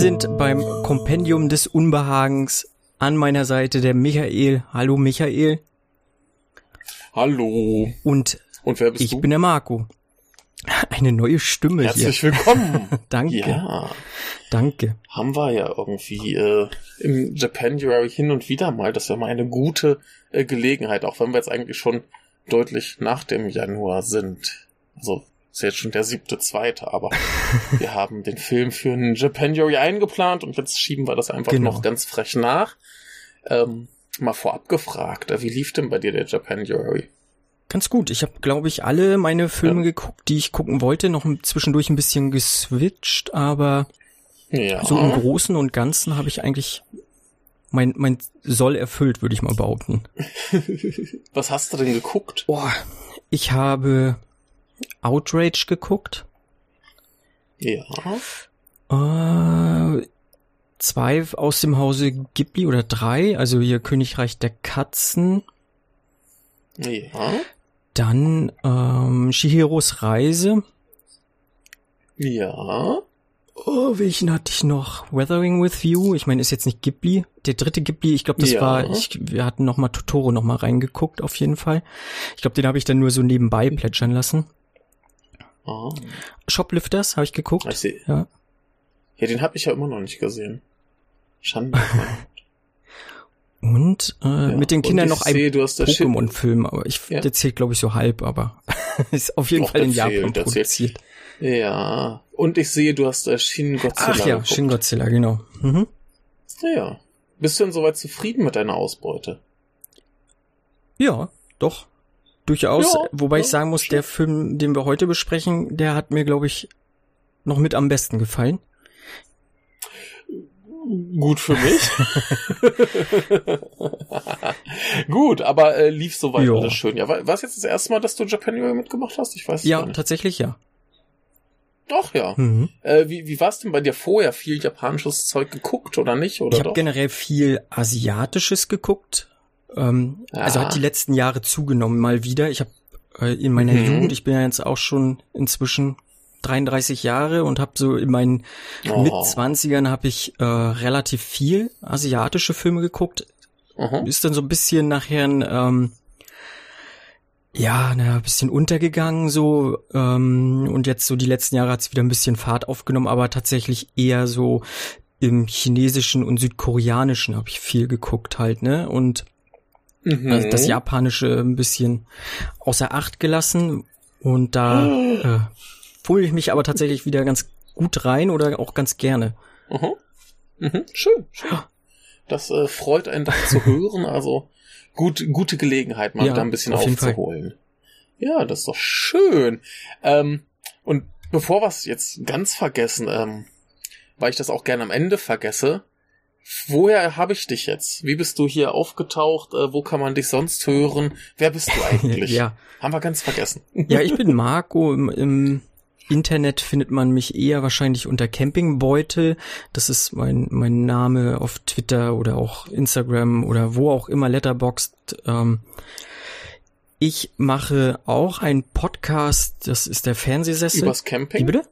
sind beim Kompendium des Unbehagens. An meiner Seite der Michael. Hallo Michael. Hallo. Und, Und wer bist ich du? bin der Marco. Eine neue Stimme Herzlich hier. willkommen. Danke. Ja, Danke. haben wir ja irgendwie äh, im Japanuary hin und wieder mal. Das wäre mal eine gute äh, Gelegenheit, auch wenn wir jetzt eigentlich schon deutlich nach dem Januar sind. Also ist jetzt schon der siebte, zweite, aber wir haben den Film für einen Japanuary eingeplant und jetzt schieben wir das einfach Genau. noch ganz frech nach. Ähm, mal vorab gefragt, äh, wie lief denn bei dir der Japanuary? Ganz gut. Ich habe, glaube ich, alle meine Filme Ja. geguckt, die ich gucken wollte. Noch zwischendurch ein bisschen geswitcht, aber Ja. so im Großen und Ganzen habe ich eigentlich mein, mein Soll erfüllt, würde ich mal behaupten. Was hast du denn geguckt? Boah, ich habe Outrage geguckt. Ja. Äh, zwei aus dem Hause Ghibli oder drei, also hier Königreich der Katzen. Ja. Dann ähm, Shihiros Reise. Ja. Oh, welchen hatte ich noch? Weathering with You. Ich meine, ist jetzt nicht Ghibli. Der dritte Ghibli, ich glaube, das Ja. war, ich, wir hatten noch mal Totoro noch mal reingeguckt, auf jeden Fall. Ich glaube, den habe ich dann nur so nebenbei plätschern lassen. Ah, Shoplifters habe ich geguckt. ich seh, Ja. ja, den habe ich ja immer noch nicht gesehen. Schande. Und äh, Ja. mit den Kindern noch ein Pokémon-Film, aber ich, Ja. der zählt, glaube ich, so halb, aber ist auf jeden Doch, Fall in Japan der zählt. produziert. Ja. Und ich sehe, du hast äh, Shin Godzilla Ach ja, geguckt. Shin Godzilla, genau. Mhm. Ja. Bist du denn soweit zufrieden mit deiner Ausbeute? Ja, doch. Durchaus. Ja, Wobei ja, ich sagen muss, der Film, den wir heute besprechen, der hat mir, glaube ich, noch mit am besten gefallen. Gut für mich. Gut, aber äh, lief soweit Ja. alles schön. Ja, war war es jetzt das erste Mal, dass du Japanuary mitgemacht hast? Ich weiß es Ja, nicht. tatsächlich ja. Doch, ja. Mhm. Äh, wie wie war es denn bei dir vorher? Viel japanisches Zeug geguckt oder nicht? Oder Ich habe generell viel Asiatisches geguckt. Ähm, Also Ah. hat die letzten Jahre zugenommen mal wieder. Ich habe äh, in meiner Mhm. Jugend, ich bin ja jetzt auch schon inzwischen 33 Jahre und habe so in meinen Oh. Mitzwanzigern habe ich äh, relativ viel asiatische Filme geguckt. Aha. Ist dann so ein bisschen nachher ein, ähm, ja, na, ein bisschen untergegangen so ähm, und jetzt so die letzten Jahre hat es wieder ein bisschen Fahrt aufgenommen, aber tatsächlich eher so im chinesischen und südkoreanischen habe ich viel geguckt halt, ne? Und Mhm. also das Japanische ein bisschen außer Acht gelassen und da äh, fühle ich mich aber tatsächlich wieder ganz gut rein oder auch ganz gerne. Mhm. Mhm. Schön, schön. Das äh, freut einen doch zu hören. Also gut, gute Gelegenheit, mal Ja, da ein bisschen auf aufzuholen. Ja, das ist doch schön. Ähm, und bevor wir es jetzt ganz vergessen, ähm, weil ich das auch gerne am Ende vergesse, woher habe ich dich jetzt? Wie bist du hier aufgetaucht? Äh, wo kann man dich sonst hören? Wer bist du eigentlich? Ja. Haben wir ganz vergessen. Ja, ich bin Marco. Im, Im Internet findet man mich eher wahrscheinlich unter Campingbeutel. Das ist mein, mein Name auf Twitter oder auch Instagram oder wo auch immer, Letterboxd. Ähm, ich mache auch einen Podcast, das ist der Fernsehsessel. Übers Wie Camping? bitte?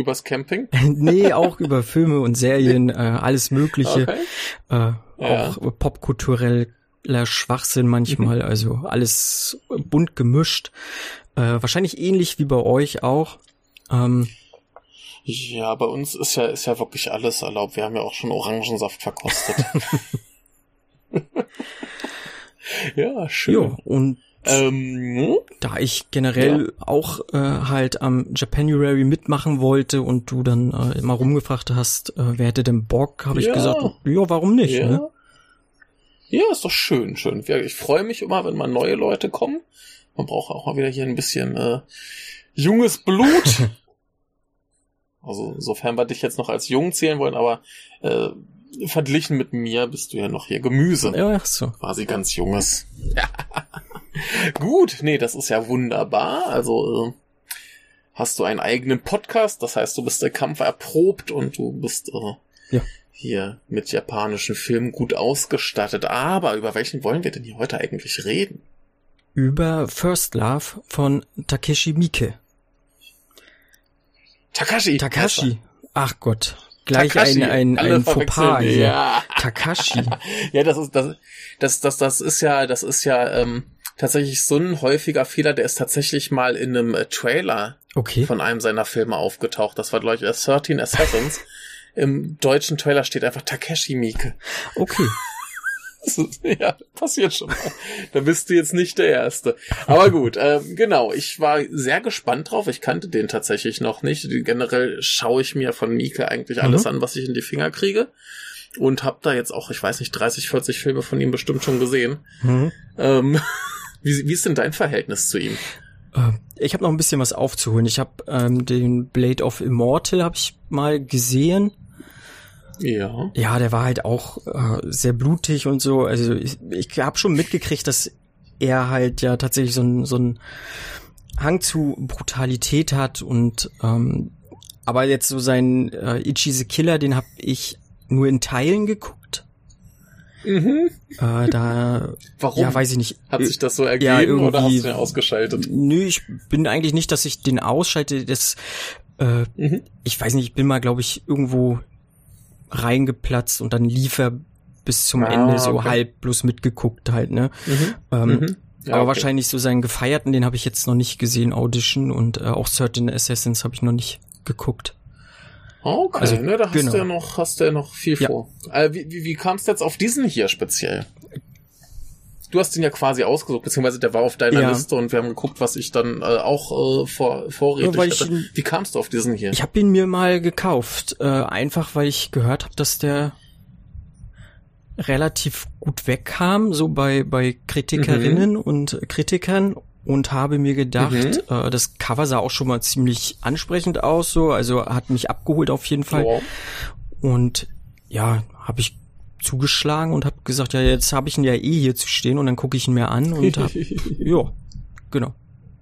Übers Camping? nee, auch über Filme und Serien, äh, alles Mögliche. Okay. Äh, Ja. Auch popkultureller Schwachsinn manchmal, also alles bunt gemischt. Äh, wahrscheinlich ähnlich wie bei euch auch. Ähm, Ja, bei uns ist ja, ist ja wirklich alles erlaubt. Wir haben ja auch schon Orangensaft verkostet. ja, schön. ja, und Ähm, da ich generell auch äh, halt am Japanuary mitmachen wollte und du dann äh, immer rumgefragt hast, äh, wer hätte denn Bock, habe ich Ja. gesagt, ja, warum nicht? ja. Ne? ja, ist doch schön, schön. Ja, Ich freue mich immer, wenn mal neue Leute kommen. Man braucht auch mal wieder hier ein bisschen äh, junges Blut. also, sofern wir dich jetzt noch als jung zählen wollen, aber äh, verglichen mit mir bist du ja noch hier Gemüse. Ja, ach so. quasi ganz junges. Gut, nee, das ist ja wunderbar. Also äh, hast du einen eigenen Podcast, das heißt, du bist der Kampf erprobt und du bist äh, Ja. hier mit japanischen Filmen gut ausgestattet. Aber über welchen wollen wir denn hier heute eigentlich reden? Über First Love von Takeshi Miike. Takashi. Takashi. Ach Gott. gleich Takashi. ein, ein, ein Fauxpas ja. Takashi. Ja, das ist das, das, das, das ist ja, das ist ja ähm, tatsächlich so ein häufiger Fehler. Der ist tatsächlich mal in einem äh, Trailer Okay. von einem seiner Filme aufgetaucht. Das war glaube ich äh, 13 Assassins. Im deutschen Trailer steht einfach Takeshi Miike. Okay. Ist- Ja, passiert schon mal. Da bist du jetzt nicht der Erste. Aber gut, ähm, genau. Ich war sehr gespannt drauf. Ich kannte den tatsächlich noch nicht. Generell schaue ich mir von Mieke eigentlich alles an, was ich in die Finger kriege. Und hab da jetzt auch, ich weiß nicht, 30, 40 Filme von ihm bestimmt schon gesehen. Mhm. Ähm, wie, wie ist denn dein Verhältnis zu ihm? Äh, Ich habe noch ein bisschen was aufzuholen. Ich habe ähm, den Blade of Immortal habe ich mal gesehen. Ja. Ja, der war halt auch äh, sehr blutig und so. Also ich, ich habe schon mitgekriegt, dass er halt ja tatsächlich so ein so ein Hang zu Brutalität hat und ähm, aber jetzt so sein äh, Ichi the Killer, den habe ich nur in Teilen geguckt. Mhm. Äh, da Warum? ja, weiß ich nicht. Hat sich das so Ja, ergeben oder hast du den ausgeschaltet? Nö, ich bin eigentlich nicht, dass ich den ausschalte. Das, äh, Mhm. ich weiß nicht, ich bin mal, glaube ich, irgendwo reingeplatzt und dann lief er bis zum Ah, Ende so okay. halb bloß mitgeguckt halt, ne? Mhm. Ähm, Mhm. Ja, aber okay. wahrscheinlich so seinen Gefeierten, den habe ich jetzt noch nicht gesehen, Audition und äh, auch 13 Assassins habe ich noch nicht geguckt. Okay, Also, ne, da hast genau. du ja noch, hast du ja noch viel Ja. vor. Äh, wie wie, wie kamst du jetzt auf diesen hier speziell? Du hast den ja quasi ausgesucht, beziehungsweise der war auf deiner Ja. Liste und wir haben geguckt, was ich dann äh, auch äh, vor, vorrätig Ja, ich Wie kamst du auf diesen hier? Ich habe ihn mir mal gekauft, äh, einfach weil ich gehört habe, dass der relativ gut wegkam, so bei bei Kritikerinnen und Kritikern und habe mir gedacht, äh, das Cover sah auch schon mal ziemlich ansprechend aus, so also hat mich abgeholt auf jeden Fall Wow. und ja, habe ich zugeschlagen und habe gesagt, ja jetzt habe ich ihn ja eh hier zu stehen und dann gucke ich ihn mir an und hab, ja, genau.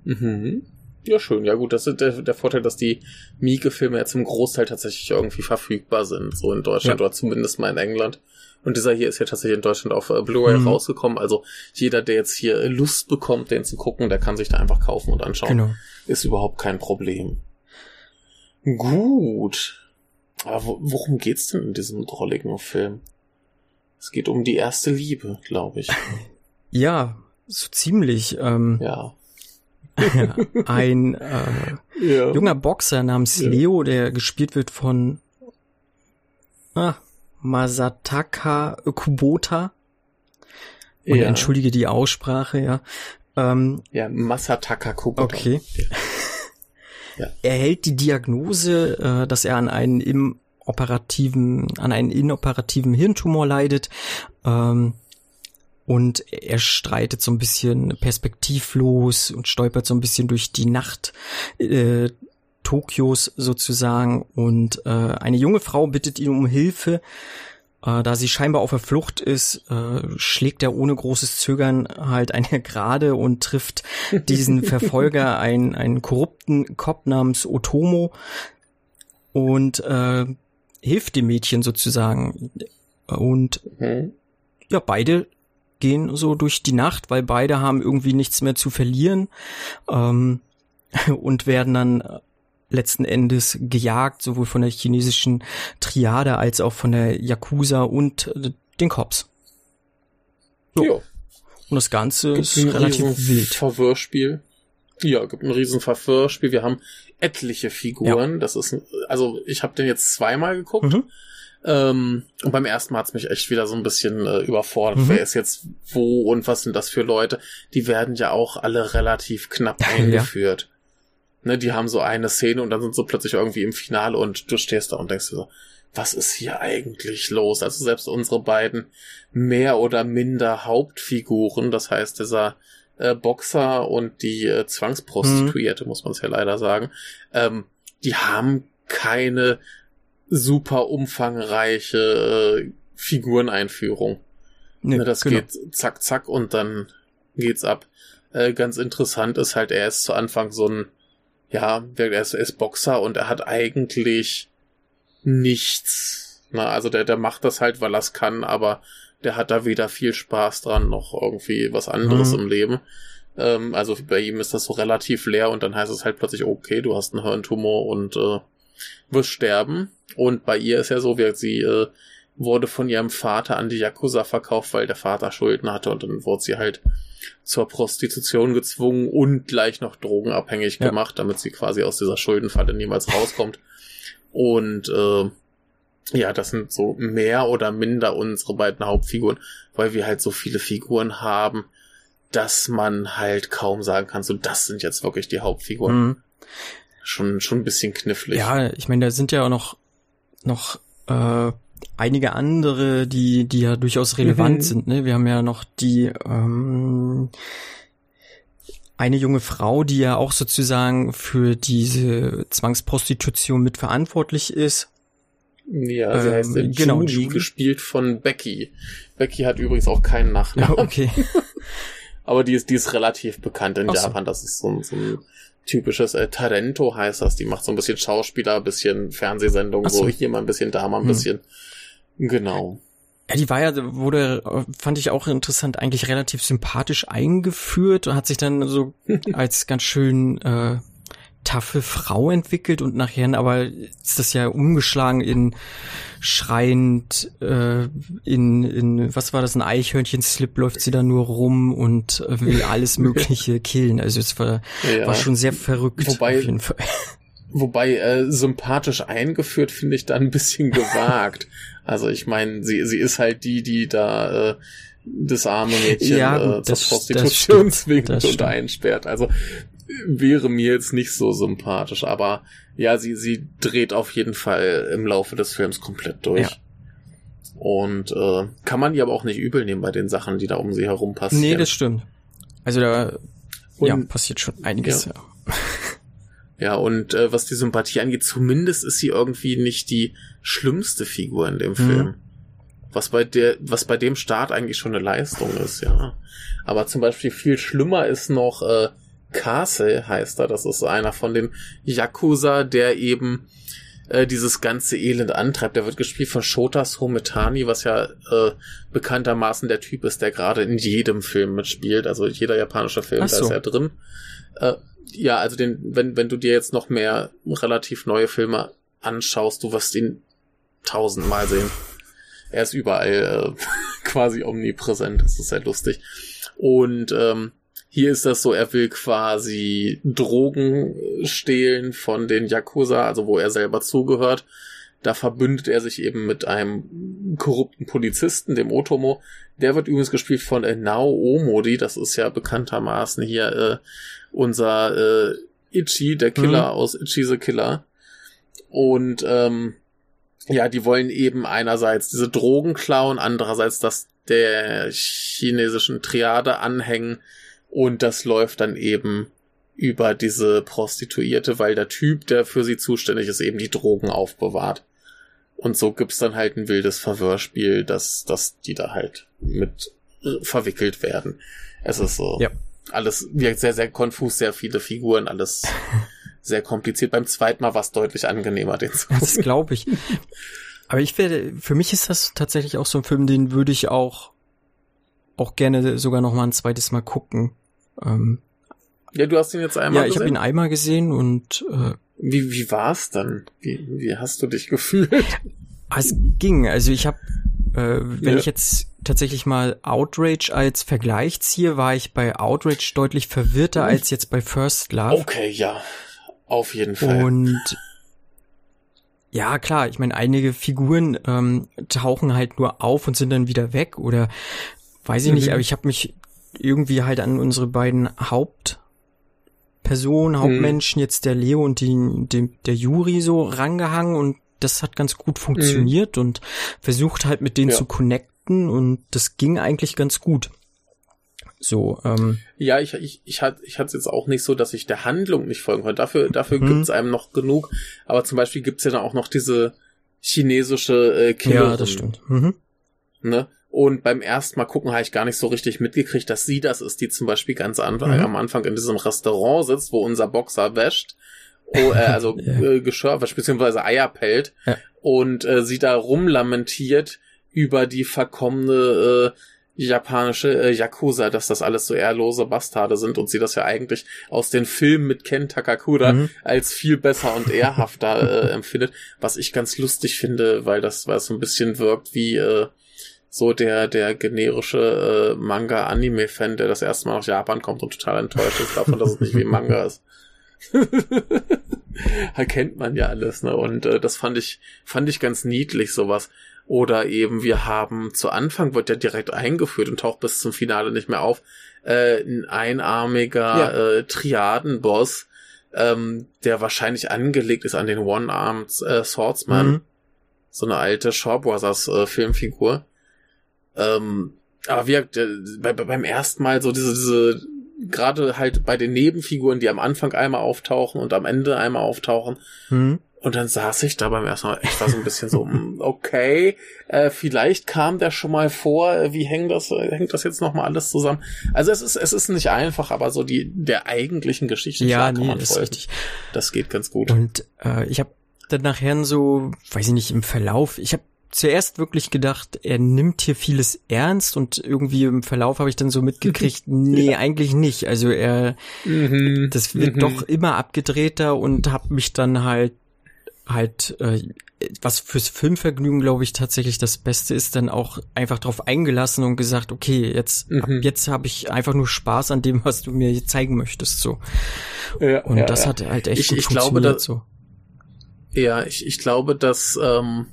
Mhm. Ja, schön. Ja gut, das ist der, der Vorteil, dass die Mieke-Filme ja zum Großteil tatsächlich irgendwie verfügbar sind, so in Deutschland Ja. oder zumindest mal in England. Und dieser hier ist ja tatsächlich in Deutschland auf äh, Blu-ray Mhm. rausgekommen. Also jeder, der jetzt hier Lust bekommt, den zu gucken, der kann sich da einfach kaufen und anschauen. Genau. Ist überhaupt kein Problem. Gut. Aber wo, worum geht's denn in diesem drolligen Film? Es geht um die erste Liebe, glaube ich. Ja, so ziemlich. Ähm, Ja. ein äh, Ja. junger Boxer namens Ja. Leo, der gespielt wird von ah, Masataka Kubota. Und ja. entschuldige die Aussprache, ja. Ähm, Ja, Masataka Kubota. okay. Ja. Er hält die Diagnose, äh, dass er an einen im operativen, an einen inoperativen Hirntumor leidet. Ähm, und er streitet so ein bisschen perspektivlos und stolpert so ein bisschen durch die Nacht äh, Tokios sozusagen. Und äh, eine junge Frau bittet ihn um Hilfe. Äh, da sie scheinbar auf der Flucht ist, äh, schlägt er ohne großes Zögern halt eine Gerade und trifft diesen Verfolger, einen, einen korrupten Cop namens Otomo und äh, hilft dem Mädchen sozusagen. Und Mhm. ja, beide gehen so durch die Nacht, weil beide haben irgendwie nichts mehr zu verlieren ähm, und werden dann letzten Endes gejagt, sowohl von der chinesischen Triade als auch von der Yakuza und äh, den Cops. So. Ja. Und das Ganze Gibt ist ein relativ wild. Verwirrspiel. Ja, gibt ein riesen Verwirrspiel. Wir haben etliche Figuren. Das ist, also ich habe den jetzt zweimal geguckt. Mhm. Ähm, und beim ersten Mal hat's mich echt wieder so ein bisschen äh, überfordert. Mhm. Wer ist jetzt wo und was sind das für Leute? Die werden ja auch alle relativ knapp eingeführt. Ne, die haben so eine Szene und dann sind sie plötzlich irgendwie im Finale und du stehst da und denkst dir so, was ist hier eigentlich los? Also selbst unsere beiden mehr oder minder Hauptfiguren, das heißt dieser äh, Boxer und die äh, Zwangsprostituierte, muss man es ja leider sagen, ähm, die haben keine super umfangreiche äh, Figureneinführung. Nee, Ne, das genau. geht zack, zack und dann geht's ab. Äh, ganz interessant ist halt, er ist zu Anfang so ein, ja, der- er ist, er ist Boxer und er hat eigentlich nichts. Na, also der, der macht das halt, weil er es kann, aber der hat da weder viel Spaß dran noch irgendwie was anderes Mhm. im Leben. Ähm, also bei ihm ist das so relativ leer und dann heißt es halt plötzlich, okay, du hast einen Hirntumor und äh, wird sterben. Und bei ihr ist ja so, wie sie äh, wurde von ihrem Vater an die Yakuza verkauft, weil der Vater Schulden hatte und dann wurde sie halt zur Prostitution gezwungen und gleich noch drogenabhängig ja. gemacht, damit sie quasi aus dieser Schuldenfalle niemals rauskommt. Und äh, ja, das sind so mehr oder minder unsere beiden Hauptfiguren, weil wir halt so viele Figuren haben, dass man halt kaum sagen kann, so das sind jetzt wirklich die Hauptfiguren. Mhm. Schon, schon ein bisschen knifflig. Ja, ich meine, da sind ja auch noch, noch äh, einige andere, die, die ja durchaus relevant mhm. sind. Ne? Wir haben ja noch die ähm, eine junge Frau, die ja auch sozusagen für diese Zwangsprostitution mitverantwortlich ist. Ja, sie ähm, heißt äh, genau, Julie, Julie, gespielt von Becky. Becky hat übrigens auch keinen Nachnamen. Okay. Aber die ist, die ist relativ bekannt in Ach Japan. So. Das ist so ein, so ein typisches äh, Tarento heißt das. Die macht so ein bisschen Schauspieler, ein bisschen Fernsehsendung, so. so hier mal ein bisschen, da mal ein hm. bisschen. Genau. Ja, die war ja, wurde, fand ich auch interessant, eigentlich relativ sympathisch eingeführt und hat sich dann so als ganz schön äh, taffe Frau entwickelt und nachher aber ist das ja umgeschlagen in schreiend äh, in in was war das ein Eichhörnchen Slip läuft sie da nur rum und will alles mögliche killen also es war ja. war schon sehr verrückt wobei, auf jeden Fall Wobei äh, sympathisch eingeführt finde ich da ein bisschen gewagt. Also ich meine, sie sie ist halt die, die da äh, das arme Mädchen ja, gut, äh, zur das, Prostitution das zwingt und einsperrt. Also wäre mir jetzt nicht so sympathisch, aber ja, sie sie dreht auf jeden Fall im Laufe des Films komplett durch. Ja. Und äh, kann man ihr aber auch nicht übel nehmen bei den Sachen, die da um sie herum passieren. Nee, das stimmt. Also da und, ja, passiert schon einiges. Ja. Ja. Und äh, was die Sympathie angeht, zumindest ist sie irgendwie nicht die schlimmste Figur in dem mhm. Film. Mhm. Was bei der, was bei dem Start eigentlich schon eine Leistung ist, ja. Aber zum Beispiel viel schlimmer ist noch äh, Castle heißt er. Das ist einer von den Yakuza, der eben äh, dieses ganze Elend antreibt. Der wird gespielt von Shotas Hometani, was ja äh, bekanntermaßen der Typ ist, der gerade in jedem Film mitspielt. Also jeder japanische Film, so. da ist er drin. Äh, ja, also den, wenn, wenn du dir jetzt noch mehr relativ neue Filme anschaust, du wirst ihn tausendmal sehen. Er ist überall äh, quasi omnipräsent, das ist sehr lustig. Und ähm, hier ist das so, er will quasi Drogen stehlen von den Yakuza, also wo er selber zugehört. Da verbündet er sich eben mit einem korrupten Polizisten, dem Otomo. Der wird übrigens gespielt von äh, Nao Omodi, das ist ja bekanntermaßen hier äh, unser äh, Ichi, der Killer mhm. aus Ichi the Killer. Und ähm, ja, die wollen eben einerseits diese Drogen klauen, andererseits das der chinesischen Triade anhängen und das läuft dann eben über diese Prostituierte, weil der Typ, der für sie zuständig ist, eben die Drogen aufbewahrt. Und so gibt's dann halt ein wildes Verwirrspiel, dass, dass die da halt mit äh, verwickelt werden. Es ist so. Ja alles wirkt sehr, sehr konfus, sehr viele Figuren, alles sehr kompliziert. Beim zweiten Mal war es deutlich angenehmer, den zu. Das glaube ich. Aber ich werde, für mich ist das tatsächlich auch so ein Film, den würde ich auch, auch gerne sogar noch mal ein zweites Mal gucken. Ähm, ja, du hast ihn jetzt einmal gesehen? Ja, ich habe ihn einmal gesehen und äh, wie, wie war's dann? Wie, wie hast du dich gefühlt? Es ging. Also ich habe äh, wenn ja. ich jetzt tatsächlich mal Outrage als Vergleich ziehe, war ich bei Outrage deutlich verwirrter mhm. als jetzt bei First Love. Okay, ja. Auf jeden Fall. Und ja, klar, ich meine, einige Figuren ähm, tauchen halt nur auf und sind dann wieder weg oder weiß ich mhm. nicht, aber ich habe mich irgendwie halt an unsere beiden Hauptpersonen, mhm. Hauptmenschen, mhm. jetzt der Leo und die, die, der Juri so rangehangen und das hat ganz gut funktioniert mhm. und versucht halt mit denen ja. zu connecten und das ging eigentlich ganz gut. So, ähm. Ja, ich, ich, ich hatte ich hatte es jetzt auch nicht so, dass ich der Handlung nicht folgen konnte. Dafür, dafür mhm. gibt's einem noch genug. Aber zum Beispiel gibt's ja dann auch noch diese chinesische äh, Killerin. Ja, das stimmt. Mhm. Ne? Und beim ersten Mal gucken habe ich gar nicht so richtig mitgekriegt, dass sie das ist, die zum Beispiel ganz an, mhm. am Anfang in diesem Restaurant sitzt, wo unser Boxer wäscht oh, äh, also äh, Geschirr, beziehungsweise Eier pellt ja. und äh, sie da rumlamentiert über die verkommene äh, japanische äh, Yakuza, dass das alles so ehrlose Bastarde sind und sie das ja eigentlich aus den Filmen mit Ken Takakura mhm. als viel besser und ehrhafter äh, empfindet, was ich ganz lustig finde, weil das, weil es so ein bisschen wirkt wie äh, so der der generische äh, Manga-Anime-Fan, der das erste Mal nach Japan kommt und total enttäuscht ist davon, dass es nicht wie Manga ist. Erkennt man ja alles, ne? Und äh, das fand ich fand ich ganz niedlich sowas. Oder eben wir haben zu Anfang wird ja direkt eingeführt und taucht bis zum Finale nicht mehr auf. Äh, ein einarmiger ja. äh, Triadenboss, ähm, der wahrscheinlich angelegt ist an den One-Armed äh, Swordsman. Mhm. So eine alte Shaw Brothers äh, Filmfigur. Ähm, aber wir, äh, bei, beim ersten Mal so diese, diese, gerade halt bei den Nebenfiguren, die am Anfang einmal auftauchen und am Ende einmal auftauchen, mhm. Und dann saß ich da beim ersten Mal echt war so ein bisschen so, hm, okay, äh, vielleicht kam der schon mal vor, äh, wie hängt das, äh, hängt das jetzt nochmal alles zusammen? Also es ist, es ist nicht einfach, aber so die, der eigentlichen Geschichte ja, nee, ist folgen. richtig. Das geht ganz gut. Und äh, ich habe dann nachher so, weiß ich nicht, im Verlauf, ich habe zuerst wirklich gedacht, er nimmt hier vieles ernst und irgendwie im Verlauf habe ich dann so mitgekriegt, nee, ja. eigentlich nicht. Also er, mhm. das wird mhm. doch immer abgedrehter und habe mich dann halt halt, äh, was fürs Filmvergnügen, glaube ich, tatsächlich das Beste ist, dann auch einfach drauf eingelassen und gesagt, okay, jetzt, mhm. ab jetzt habe ich einfach nur Spaß an dem, was du mir zeigen möchtest, so. Ja, und ja, das ja. hat halt echt ich, gut ich glaube, da, so. Ja, ich, ich glaube, dass ähm,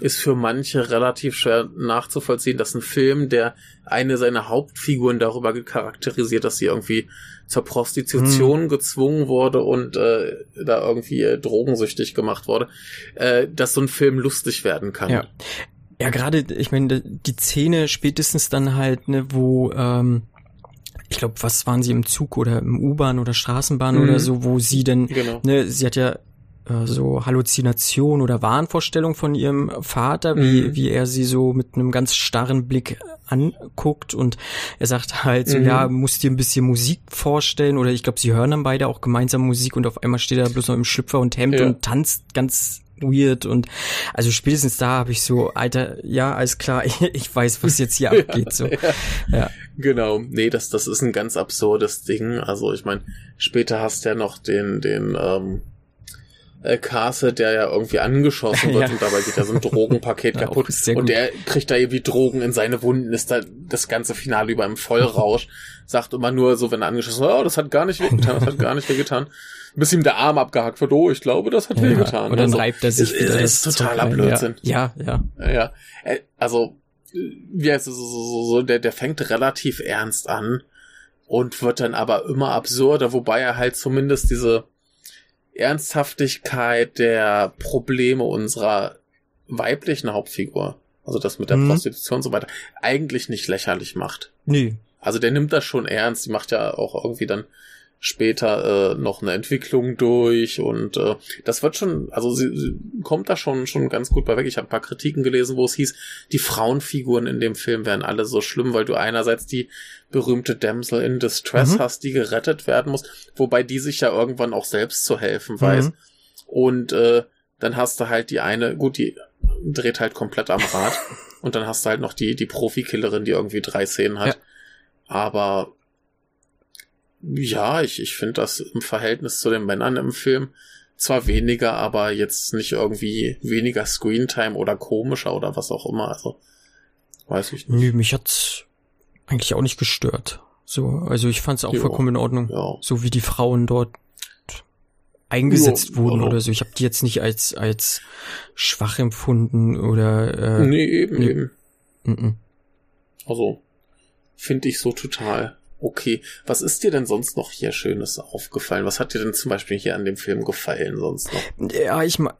ist für manche relativ schwer nachzuvollziehen, dass ein Film, der eine seiner Hauptfiguren darüber charakterisiert, dass sie irgendwie zur Prostitution hm. gezwungen wurde und äh, da irgendwie äh, drogensüchtig gemacht wurde, äh, dass so ein Film lustig werden kann. Ja, ja gerade, ich meine, die Szene spätestens dann halt, ne, wo ähm, ich glaube, was waren sie im Zug oder im U-Bahn oder Straßenbahn mhm. oder so, wo sie denn, genau. ne, sie hat ja so Halluzination oder Wahnvorstellung von ihrem Vater, wie, mhm. wie er sie so mit einem ganz starren Blick anguckt und er sagt halt so, mhm. ja, musst dir ein bisschen Musik vorstellen oder ich glaube, sie hören dann beide auch gemeinsam Musik und auf einmal steht er bloß noch im Schlüpfer und Hemd ja. und tanzt ganz weird und also spätestens da habe ich so, Alter, ja, alles klar, ich, ich weiß, was jetzt hier abgeht. So. Ja. ja. Genau, nee, das, das ist ein ganz absurdes Ding. Also ich meine, später hast du ja noch den, den, ähm, äh, Castle, der ja irgendwie angeschossen wird ja. und dabei geht ja so ein Drogenpaket ja, kaputt und der kriegt da irgendwie Drogen in seine Wunden, ist da das ganze Finale über im Vollrausch, sagt immer nur so, wenn er angeschossen wird, oh, das hat gar nicht wehgetan, das hat gar nicht wehgetan. Bis ihm der Arm abgehakt wird, oh, ich glaube, das hat ja, wehgetan. Und dann also, reibt er sich ist. Ist, totaler Blödsinn. Ja, ja. Ja, ja. Äh, also, wie heißt es, so, so, so, der, der fängt relativ ernst an und wird dann aber immer absurder, wobei er halt zumindest diese Ernsthaftigkeit der Probleme unserer weiblichen Hauptfigur, also das mit der mhm. Prostitution und so weiter, eigentlich nicht lächerlich macht. Nee. Also der nimmt das schon ernst, die macht ja auch irgendwie dann später äh, noch eine Entwicklung durch und äh, das wird schon, also sie, sie kommt da schon schon ganz gut bei weg. Ich habe ein paar Kritiken gelesen, wo es hieß, die Frauenfiguren in dem Film wären alle so schlimm, weil du einerseits die berühmte Damsel in Distress mhm. hast, die gerettet werden muss, wobei die sich ja irgendwann auch selbst zu helfen weiß. Mhm. Und äh, dann hast du halt die eine, gut, die dreht halt komplett am Rad und dann hast du halt noch die die Profikillerin, die irgendwie drei Szenen hat. Ja. Aber ja, ich, ich finde das im Verhältnis zu den Männern im Film zwar weniger, aber jetzt nicht irgendwie weniger Screentime oder komischer oder was auch immer. Also, weiß ich nicht. Nö, mich hat's eigentlich auch nicht gestört. So, also ich fand's auch jo, vollkommen in Ordnung. Ja. So wie die Frauen dort eingesetzt jo, wurden also. oder so. Ich habe die jetzt nicht als als schwach empfunden oder äh, Nee, eben, nee. eben. Mm -mm. Also, finde ich so total. Okay, was ist dir denn sonst noch hier Schönes aufgefallen? Was hat dir denn zum Beispiel hier an dem Film gefallen sonst noch? Ja, ich mag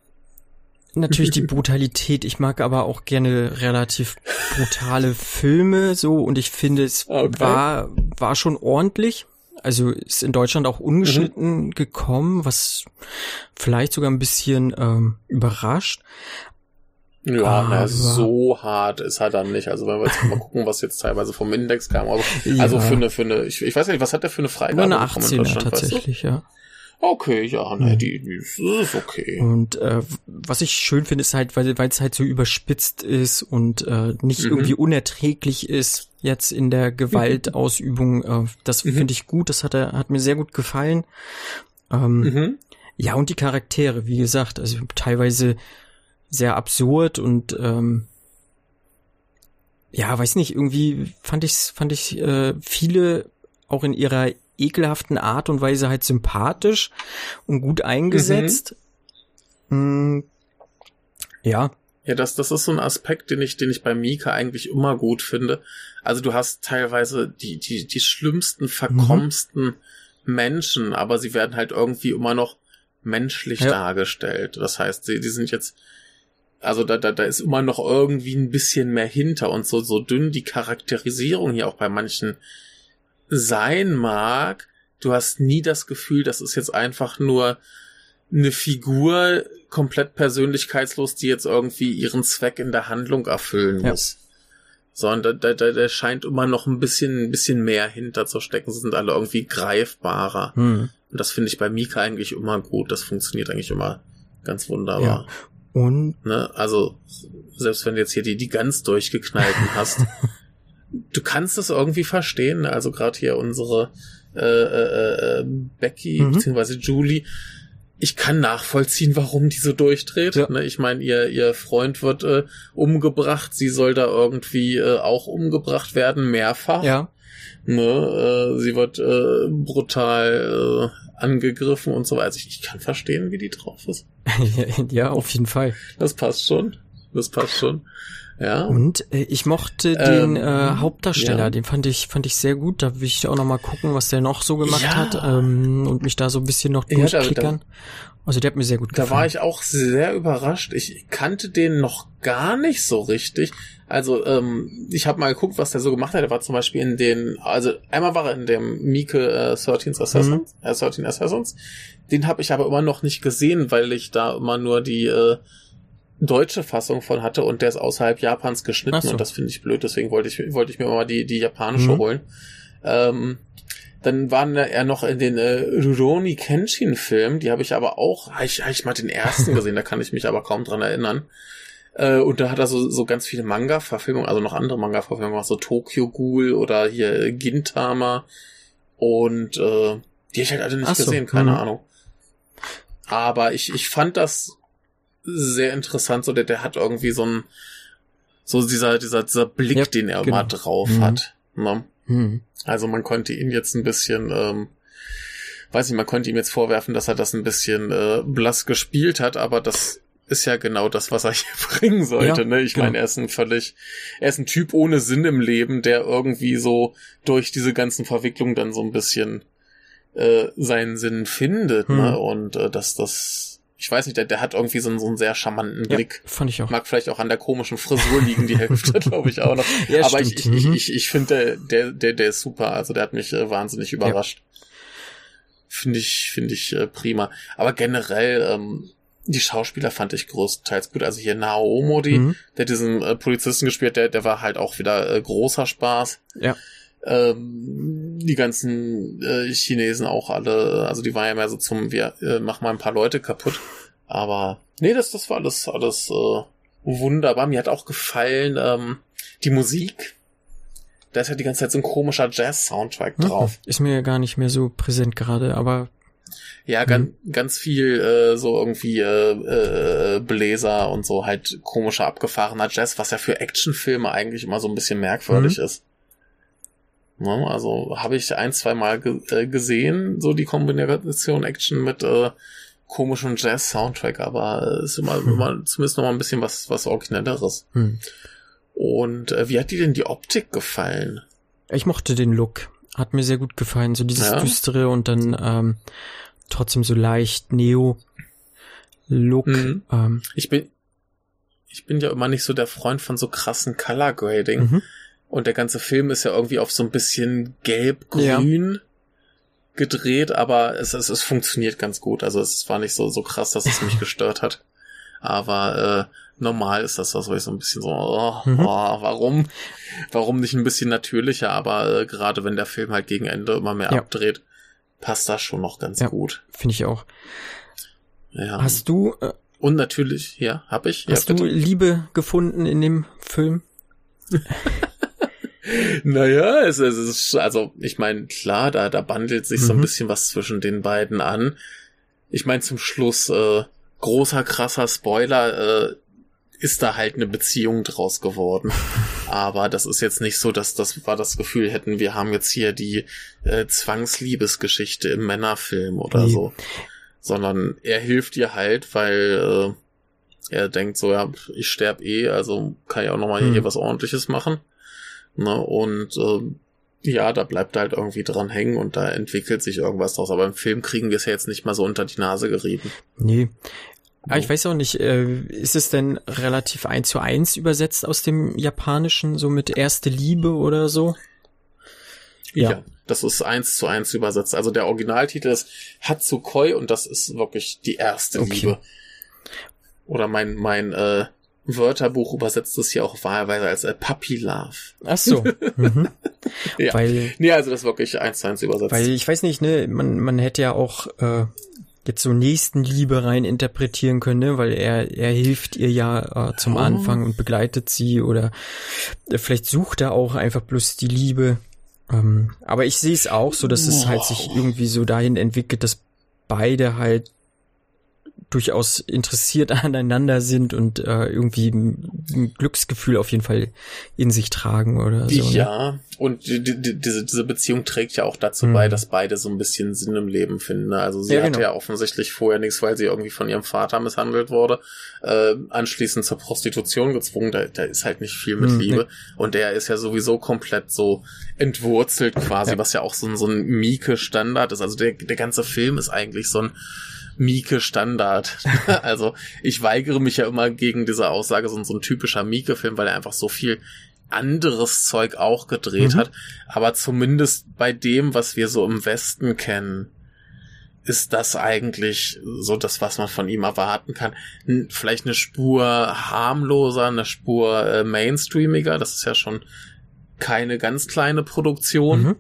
natürlich die Brutalität. Ich mag aber auch gerne relativ brutale Filme so und ich finde es okay. war war schon ordentlich. Also ist in Deutschland auch ungeschnitten mhm. gekommen, was vielleicht sogar ein bisschen ähm, überrascht. Ja, na, so hart ist er dann nicht. Also wenn wir jetzt mal gucken, was jetzt teilweise vom Index kam. Also, ja. also für eine, für eine, ich, ich weiß nicht, was hat der für eine Freigabe eine 18 bekommen in Deutschland? tatsächlich, weißt du? ja. Okay, ja, ne, die, die ist okay. Und äh, was ich schön finde, ist halt, weil weil es halt so überspitzt ist und äh, nicht Mhm. irgendwie unerträglich ist jetzt in der Gewaltausübung. Äh, das Mhm. finde ich gut. Das hat er hat mir sehr gut gefallen. Ähm, Mhm. Ja und die Charaktere, wie gesagt, also teilweise sehr absurd und ähm, ja, weiß nicht, irgendwie fand ich fand ich äh, viele auch in ihrer ekelhaften Art und Weise halt sympathisch und gut eingesetzt. Mm, ja, Ja, das, das ist so ein Aspekt, den ich, den ich bei Mika eigentlich immer gut finde. Also du hast teilweise die, die, die schlimmsten, verkommsten Menschen, aber sie werden halt irgendwie immer noch menschlich Ja. dargestellt. Das heißt, sie, die sind jetzt, also da, da, da ist immer noch irgendwie ein bisschen mehr hinter und so, so dünn die Charakterisierung hier auch bei manchen sein mag. Du hast nie das Gefühl, das ist jetzt einfach nur eine Figur komplett persönlichkeitslos, die jetzt irgendwie ihren Zweck in der Handlung erfüllen Ja. muss. Sondern da, da, da scheint immer noch ein bisschen, ein bisschen mehr hinter zu stecken. Sie sind alle irgendwie greifbarer. hm. Und das finde ich bei Mika eigentlich immer gut. Das funktioniert eigentlich immer ganz wunderbar. Und Ne? Also, selbst wenn du jetzt hier die, die ganz durchgeknallten hast, du kannst es irgendwie verstehen. Also gerade hier unsere äh, äh, äh, Becky Mhm. beziehungsweise Julie. Ich kann nachvollziehen, warum die so durchdreht. Ja. Ne? Ich meine, ihr, ihr Freund wird äh, umgebracht, sie soll da irgendwie äh, auch umgebracht werden, mehrfach. ja, Ne? Äh, sie wird äh, brutal äh, angegriffen und so weiter. Also ich, ich kann verstehen, wie die drauf ist. ja, auf jeden Fall. Das passt schon. Das passt schon. Ja. Und äh, ich mochte Ähm, den äh, Hauptdarsteller, ja. den fand ich fand ich sehr gut. Da will ich auch noch mal gucken, was der noch so gemacht Ja. hat ähm, und mich da so ein bisschen noch Ja, da- durchklickern. also der hat mir sehr gut Da gefallen. war ich auch sehr überrascht. Ich kannte den noch gar nicht so richtig. Also, ähm, ich habe mal geguckt, was der so gemacht hat. Er war zum Beispiel in den, also einmal war er in dem Mieke äh, 13 Assassins, äh, 13 Assassins. Den habe ich aber immer noch nicht gesehen, weil ich da immer nur die äh, deutsche Fassung von hatte und der ist außerhalb Japans geschnitten so. und das finde ich blöd, deswegen wollte ich, wollte ich mir mal die, die japanische Mhm. holen. Ähm, dann waren er noch in den äh, Rurouni Kenshin Film, die habe ich aber auch, ich, ich mal den ersten gesehen, da kann ich mich aber kaum dran erinnern. Äh, und da hat er so, so ganz viele Manga-Verfilmungen, also noch andere Manga-Verfilmungen, gemacht, so Tokyo Ghoul oder hier äh, Gintama und äh, die hab ich halt alle nicht so, gesehen, keine mhm. Ahnung. Aber ich, ich fand das sehr interessant, so der, der hat irgendwie so ein, so dieser, dieser, dieser Blick, Ja, den er genau. immer drauf Mhm. hat. Ne? Hm. Also man konnte ihn jetzt ein bisschen, ähm, weiß nicht, man konnte ihm jetzt vorwerfen, dass er das ein bisschen äh, blass gespielt hat, aber das ist ja genau das, was er hier bringen sollte. Ja, ne? Ich genau. meine, er ist ein völlig, er ist ein Typ ohne Sinn im Leben, der irgendwie so durch diese ganzen Verwicklungen dann so ein bisschen äh, seinen Sinn findet. Hm. Ne? Und äh, dass das, ich weiß nicht, der, der hat irgendwie so einen, so einen sehr charmanten Ja, Blick. fand ich auch. Mag vielleicht auch an der komischen Frisur liegen, die Hälfte, glaube ich, auch noch. Ja, Aber ich, stimmt. ich, Mhm. ich, ich finde, der, der, der, der ist super. Also der hat mich äh, wahnsinnig überrascht. Finde ich, finde ich äh, prima. Aber generell, ähm, die Schauspieler fand ich größtenteils gut. Also hier Naomo, Mhm. der diesen äh, Polizisten gespielt, der, der war halt auch wieder äh, großer Spaß. Ja. Ähm, die ganzen äh, Chinesen auch alle, also die waren ja mehr so zum, wir äh, machen mal ein paar Leute kaputt. Aber nee, das, das war alles, alles äh, wunderbar. Mir hat auch gefallen ähm, die Musik. Da ist ja die ganze Zeit so ein komischer Jazz-Soundtrack drauf. Ist mir gar nicht mehr so präsent gerade, aber Ja, ganz, ganz viel äh, so irgendwie äh, äh, Bläser und so halt komischer abgefahrener Jazz, was ja für Actionfilme eigentlich immer so ein bisschen merkwürdig ist. Ne, also habe ich ein, zwei Mal ge äh, gesehen, so die Kombination Action mit äh, komischem Jazz-Soundtrack, aber äh, ist immer, Hm. immer zumindest noch mal ein bisschen was, was Originelleres. hm. Und äh, wie hat dir denn die Optik gefallen? ich mochte den Look. Hat mir sehr gut gefallen. So dieses Ja. düstere und dann ähm, trotzdem so leicht Neo-Look. Mhm. Ähm, Ich bin, ich bin ja immer nicht so der Freund von so krassen Color Grading. mhm. Und der ganze Film ist ja irgendwie auf so ein bisschen gelb-grün gedreht, aber es, es, es funktioniert ganz gut. Also es war nicht so, so krass, dass es mich gestört hat. Aber äh, normal ist das was, wo ich so ein bisschen so, oh, Mhm. oh, warum? Warum nicht ein bisschen natürlicher? Aber äh, gerade wenn der Film halt gegen Ende immer mehr Ja. abdreht, passt das schon noch ganz Ja. gut. Finde ich auch. Ja. Hast du, äh, Und natürlich, ja, hab ich. hast ja, du. Liebe gefunden in dem Film? Naja, es, es ist, also, ich meine, klar, da, da bandelt sich so ein Mhm. bisschen was zwischen den beiden an. Ich meine, zum Schluss, äh, großer, krasser Spoiler, äh, ist da halt eine Beziehung draus geworden. Aber das ist jetzt nicht so, dass das war das Gefühl hätten, wir haben jetzt hier die äh, Zwangsliebesgeschichte im Männerfilm oder Nee. so. Sondern er hilft ihr halt, weil äh, er denkt so, ja, ich sterb eh, also kann ich auch nochmal Hm. hier was ordentliches machen. Ne? Und ähm, ja, da bleibt er halt irgendwie dran hängen und da entwickelt sich irgendwas draus. Aber im Film kriegen wir es ja jetzt nicht mal so unter die Nase gerieben. Nee. Aber ich weiß auch nicht, äh, ist es denn relativ eins zu eins übersetzt aus dem Japanischen, so mit erste Liebe oder so? Ja. das ist eins zu eins übersetzt. Also der Originaltitel ist Hatsukoi und das ist wirklich die erste Okay. Liebe. Oder mein, mein äh, Wörterbuch übersetzt es hier auch wahlweise als äh, Puppy Love. Ach so. mhm. Ja. Weil, Nee, also das ist wirklich eins zu eins übersetzt. weil ich weiß nicht, ne, man, man hätte ja auch äh, jetzt so Nächstenliebe rein interpretieren können, ne? weil er, er hilft ihr ja äh, zum Oh. Anfang und begleitet sie oder äh, vielleicht sucht er auch einfach bloß die Liebe. Ähm, aber ich sehe es auch so, dass es halt sich Wow. irgendwie so dahin entwickelt, dass beide halt durchaus interessiert aneinander sind und äh, irgendwie ein Glücksgefühl auf jeden Fall in sich tragen oder so. Ne? ja, und die, die, die, diese, diese Beziehung trägt ja auch dazu Mhm. bei, dass beide so ein bisschen Sinn im Leben finden. Ne? Also sie Ja, hatte genau. ja offensichtlich vorher nichts, weil sie irgendwie von ihrem Vater misshandelt wurde, äh, anschließend zur Prostitution gezwungen. Da, da ist halt nicht viel mit Mhm, Liebe. Und der ist ja sowieso komplett so entwurzelt quasi, Ja. was ja auch so ein, so ein Mieke-Standard ist. Also der, der ganze Film ist eigentlich so ein Mieke-Standard. also ich weigere mich ja immer gegen diese Aussage, so ein, so ein typischer Mieke-Film, weil er einfach so viel anderes Zeug auch gedreht Mhm. hat. Aber zumindest bei dem, was wir so im Westen kennen, ist das eigentlich so das, was man von ihm erwarten kann. Vielleicht eine Spur harmloser, eine Spur äh, mainstreamiger. Das ist ja schon keine ganz kleine Produktion. Mhm.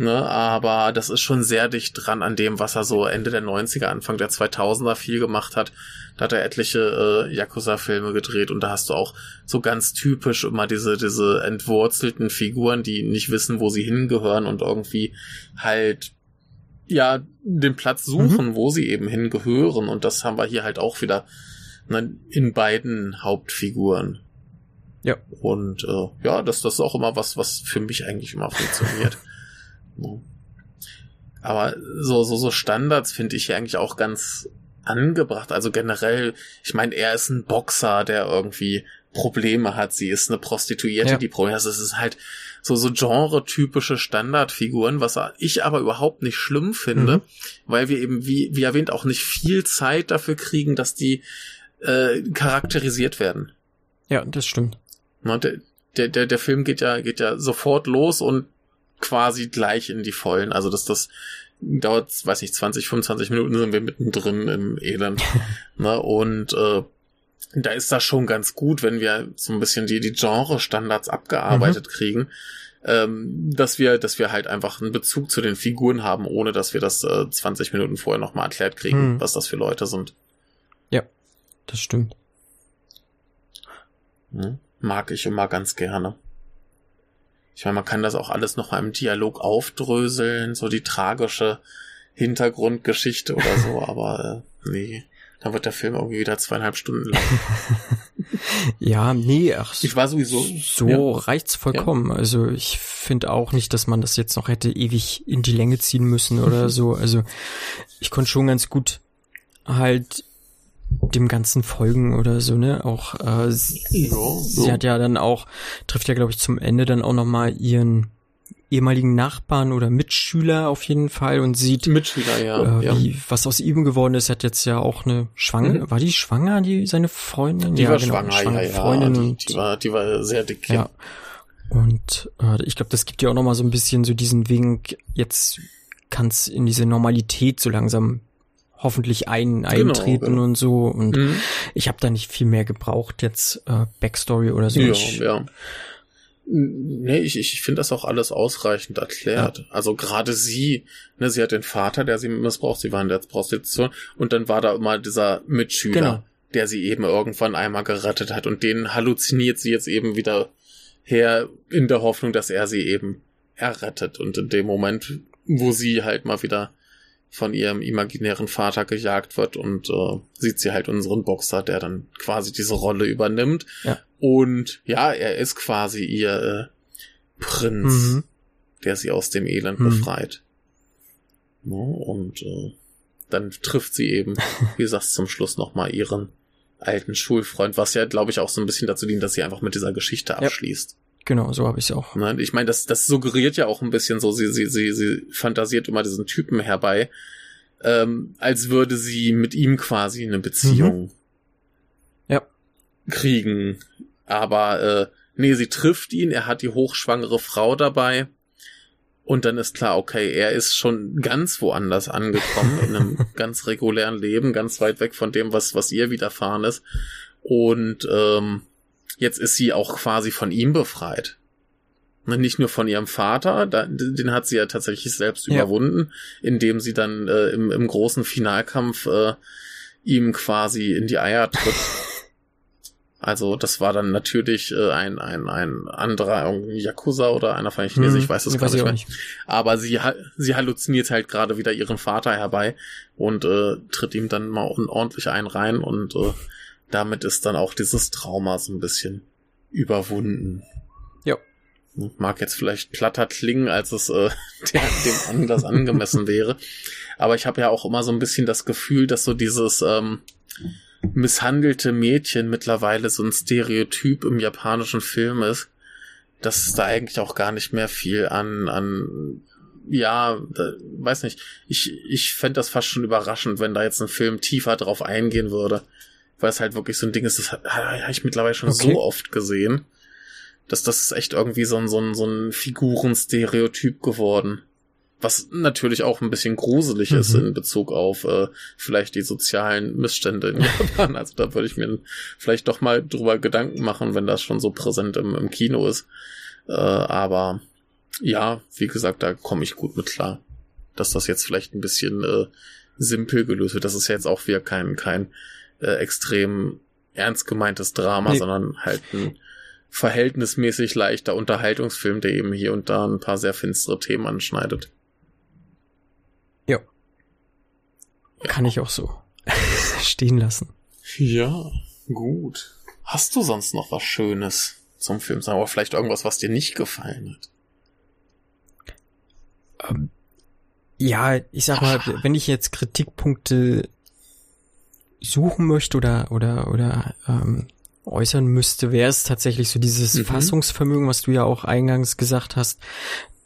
Ne, aber das ist schon sehr dicht dran an dem, was er so Ende der 90er, Anfang der 2000er viel gemacht hat. Da hat er etliche äh, Yakuza-Filme gedreht und da hast du auch so ganz typisch immer diese, diese entwurzelten Figuren, die nicht wissen, wo sie hingehören und irgendwie halt ja den Platz suchen, wo sie eben hingehören. Und das haben wir hier halt auch wieder ne, in beiden Hauptfiguren. Ja. Und äh, ja, das, das ist auch immer was, was für mich eigentlich immer funktioniert. Ja. Aber so, so, so Standards finde ich ja eigentlich auch ganz angebracht. Also generell, ich meine, er ist ein Boxer, der irgendwie Probleme hat. Sie ist eine Prostituierte, Ja. die Probleme hat. Das ist halt so, so genre-typische Standardfiguren, was ich aber überhaupt nicht schlimm finde, Mhm. weil wir eben, wie, wie erwähnt, auch nicht viel Zeit dafür kriegen, dass die äh, charakterisiert werden. Ja, das stimmt. Ne, Der, der, der, der Film geht ja, geht ja sofort los und quasi gleich in die Vollen. Also dass das dauert, weiß nicht, 20, 25 Minuten sind wir mittendrin im Elend. ne, und äh, da ist das schon ganz gut, wenn wir so ein bisschen die, die Genre-Standards abgearbeitet kriegen, ähm, dass wir, dass wir halt einfach einen Bezug zu den Figuren haben, ohne dass wir das äh, 20 Minuten vorher nochmal erklärt kriegen, Hm. was das für Leute sind. Das stimmt. Ne? Mag ich immer ganz gerne. Ich meine, man kann das auch alles noch mal im Dialog aufdröseln, so die tragische Hintergrundgeschichte oder so, aber äh, nee, dann wird der Film irgendwie wieder zweieinhalb Stunden lang. Ja, nee, ach, Ich war sowieso. so ja. reicht's vollkommen. Also ich finde auch nicht, dass man das jetzt noch hätte ewig in die Länge ziehen müssen oder so. Also ich konnte schon ganz gut halt dem ganzen folgen oder so, ne? Auch äh, sie, Ja, sie ja. hat ja dann auch, trifft ja glaube ich zum Ende dann auch nochmal ihren ehemaligen Nachbarn oder Mitschüler auf jeden Fall und sieht, Mitschüler, ja. äh, ja. wie, was aus ihm geworden ist. Er hat jetzt ja auch eine schwanger, Mhm. war die schwanger, die seine Freundin? Die ja, war genau, schwanger, ja, schwangere ja. Freundin die, und die, war, die war sehr dick, ja. ja. Und äh, ich glaube, das gibt ja auch noch mal so ein bisschen so diesen Wink, jetzt kann's in diese Normalität so langsam hoffentlich ein, eintreten genau. und so. Und Mhm. ich habe da nicht viel mehr gebraucht, jetzt äh, Backstory oder so. Ja, ich, ja. Nee, ich, ich finde das auch alles ausreichend erklärt. Ja. Also gerade sie, ne, sie hat den Vater, der sie missbraucht, sie war in der Prostitution und dann war da immer dieser Mitschüler, genau. der sie eben irgendwann einmal gerettet hat und den halluziniert sie jetzt eben wieder her in der Hoffnung, dass er sie eben errettet und in dem Moment, wo sie halt mal wieder von ihrem imaginären Vater gejagt wird und äh, sieht sie halt unseren Boxer, der dann quasi diese Rolle übernimmt. Ja. Und ja, er ist quasi ihr äh, Prinz, mhm. der sie aus dem Elend mhm. befreit. Ja, und äh, dann trifft sie eben, wie gesagt, zum Schluss nochmal ihren alten Schulfreund, was ja, glaube ich, auch so ein bisschen dazu dient, dass sie einfach mit dieser Geschichte abschließt. Ja. Genau, so habe ich es auch. Nein, ich meine, das, das suggeriert ja auch ein bisschen so, sie, sie, sie, sie fantasiert immer diesen Typen herbei, ähm, als würde sie mit ihm quasi eine Beziehung mhm. ja. kriegen. Aber äh, nee, sie trifft ihn, er hat die hochschwangere Frau dabei. Und dann ist klar, okay, er ist schon ganz woanders angekommen, in einem ganz regulären Leben, ganz weit weg von dem, was, was ihr widerfahren ist. Und ähm, jetzt ist sie auch quasi von ihm befreit. Nicht nur von ihrem Vater, den hat sie ja tatsächlich selbst ja. überwunden, indem sie dann äh, im, im großen Finalkampf äh, ihm quasi in die Eier tritt. Also das war dann natürlich äh, ein, ein, ein anderer Yakuza oder einer von den Chinesen, hm, ich weiß es gar nicht mehr. Nicht. Aber sie, sie halluziniert halt gerade wieder ihren Vater herbei und äh, tritt ihm dann mal ordentlich einen rein und äh, damit ist dann auch dieses Trauma so ein bisschen überwunden. Ja. Mag jetzt vielleicht platter klingen, als es äh, der, dem Anlass angemessen wäre. Aber ich habe ja auch immer so ein bisschen das Gefühl, dass so dieses ähm, misshandelte Mädchen mittlerweile so ein Stereotyp im japanischen Film ist, dass es da eigentlich auch gar nicht mehr viel an, an ja, da, weiß nicht, ich, ich fände das fast schon überraschend, wenn da jetzt ein Film tiefer drauf eingehen würde weil es halt wirklich so ein Ding ist, das habe ich mittlerweile schon okay. so oft gesehen, dass das ist echt irgendwie so ein, so ein, so ein Figurenstereotyp geworden. Was natürlich auch ein bisschen gruselig mhm. ist in Bezug auf äh, vielleicht die sozialen Missstände in Japan. Also da würde ich mir vielleicht doch mal drüber Gedanken machen, wenn das schon so präsent im, im Kino ist. Äh, aber ja, wie gesagt, da komme ich gut mit klar. Dass das jetzt vielleicht ein bisschen äh, simpel gelöst wird. Das ist ja jetzt auch wieder kein, kein äh, extrem ernst gemeintes Drama, nee. sondern halt ein verhältnismäßig leichter Unterhaltungsfilm, der eben hier und da ein paar sehr finstere Themen anschneidet. Ja. Kann ich auch so stehen lassen. Ja, gut. Hast du sonst noch was Schönes zum Film sagen? Oder vielleicht irgendwas, was dir nicht gefallen hat? Ähm, ja, ich sag mal, wenn ich jetzt Kritikpunkte suchen möchte oder oder oder ähm, äußern müsste, wäre es tatsächlich so dieses mhm. Fassungsvermögen, was du ja auch eingangs gesagt hast,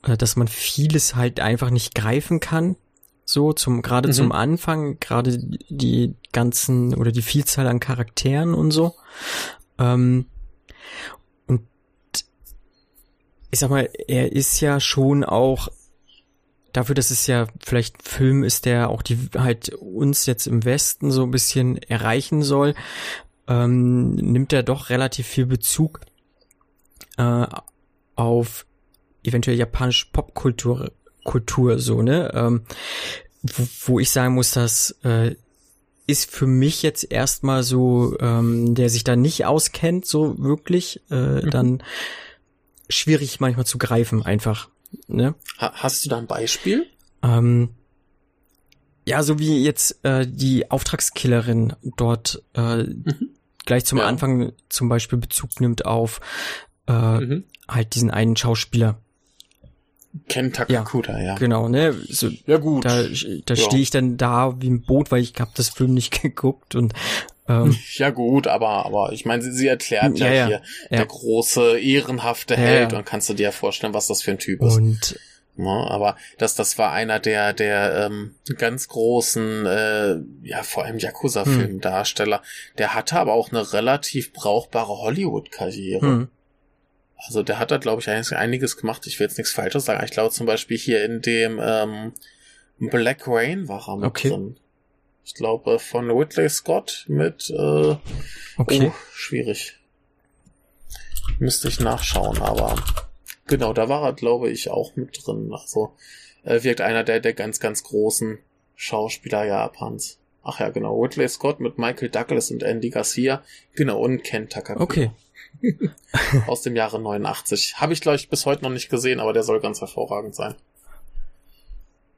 äh, dass man vieles halt einfach nicht greifen kann. So zum gerade mhm. zum Anfang, gerade die ganzen oder die Vielzahl an Charakteren und so. Ähm, und ich sag mal, er ist ja schon auch dafür, dass es ja vielleicht ein Film ist, der auch die halt uns jetzt im Westen so ein bisschen erreichen soll, ähm, nimmt er doch relativ viel Bezug äh, auf eventuell japanische Popkultur, Kultur so ne, ähm, wo, wo ich sagen muss, dass äh, ist für mich jetzt erstmal so, ähm, der sich da nicht auskennt, so wirklich, äh, mhm. dann schwierig manchmal zu greifen einfach. Ne? Ha hast du da ein Beispiel? Ähm, ja, so wie jetzt äh, die Auftragskillerin dort äh, mhm. gleich zum ja. Anfang zum Beispiel Bezug nimmt auf äh, mhm. halt diesen einen Schauspieler. Ken Takakuta, ja, ja. Genau, ne? So, ja gut. Da, da ja. stehe ich dann da wie ein Boot, weil ich habe das Film nicht geguckt und ähm, ja gut, aber aber ich meine, sie, sie erklärt ja, ja, hier ja. der große ehrenhafte Held und kannst du dir ja vorstellen, was das für ein Typ ist. Und ja, aber das das war einer der der ähm, ganz großen äh, ja vor allem Yakuza Filmdarsteller. Hm. Der hatte aber auch eine relativ brauchbare Hollywood Karriere. Hm. Also der hat da glaube ich einiges gemacht. Ich will jetzt nichts Falsches sagen. Ich glaube zum Beispiel hier in dem ähm, Black Rain war er mit okay. drin. Ich glaube von Whitley Scott mit äh, okay. oh, schwierig. Müsste ich nachschauen, aber genau, da war er, glaube ich, auch mit drin. Also äh, wirkt einer der, der ganz, ganz großen Schauspieler Japans. Ach ja, genau. Whitley Scott mit Michael Douglas und Andy Garcia. Genau, und Ken Takakura. Okay. Aus dem Jahre 89. Habe ich, glaube ich, bis heute noch nicht gesehen, aber der soll ganz hervorragend sein.